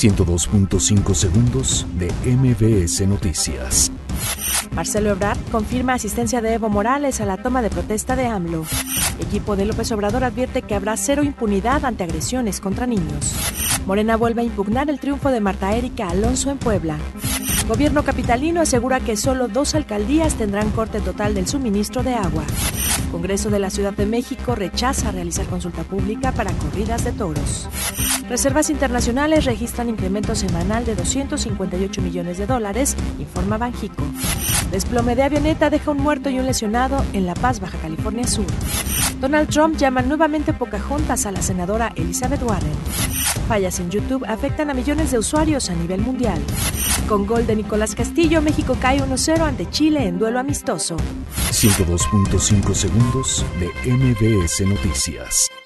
102.5 segundos de MBS Noticias. Marcelo Ebrard confirma asistencia de Evo Morales a la toma de protesta de AMLO. Equipo de López Obrador advierte que habrá cero impunidad ante agresiones contra niños. Morena vuelve a impugnar el triunfo de Marta Erika Alonso en Puebla. Gobierno capitalino asegura que solo dos alcaldías tendrán corte total del suministro de agua. Congreso de la Ciudad de México rechaza realizar consulta pública para corridas de toros. Reservas internacionales registran incremento semanal de 258 millones de dólares, informa Banjico. Desplome de avioneta deja un muerto y un lesionado en La Paz, Baja California Sur. Donald Trump llama nuevamente Pocahontas a la senadora Elizabeth Warren. Fallas en YouTube afectan a millones de usuarios a nivel mundial. Con gol de Nicolás Castillo, México cae 1-0 ante Chile en duelo amistoso. 102.5 segundos de MBS Noticias.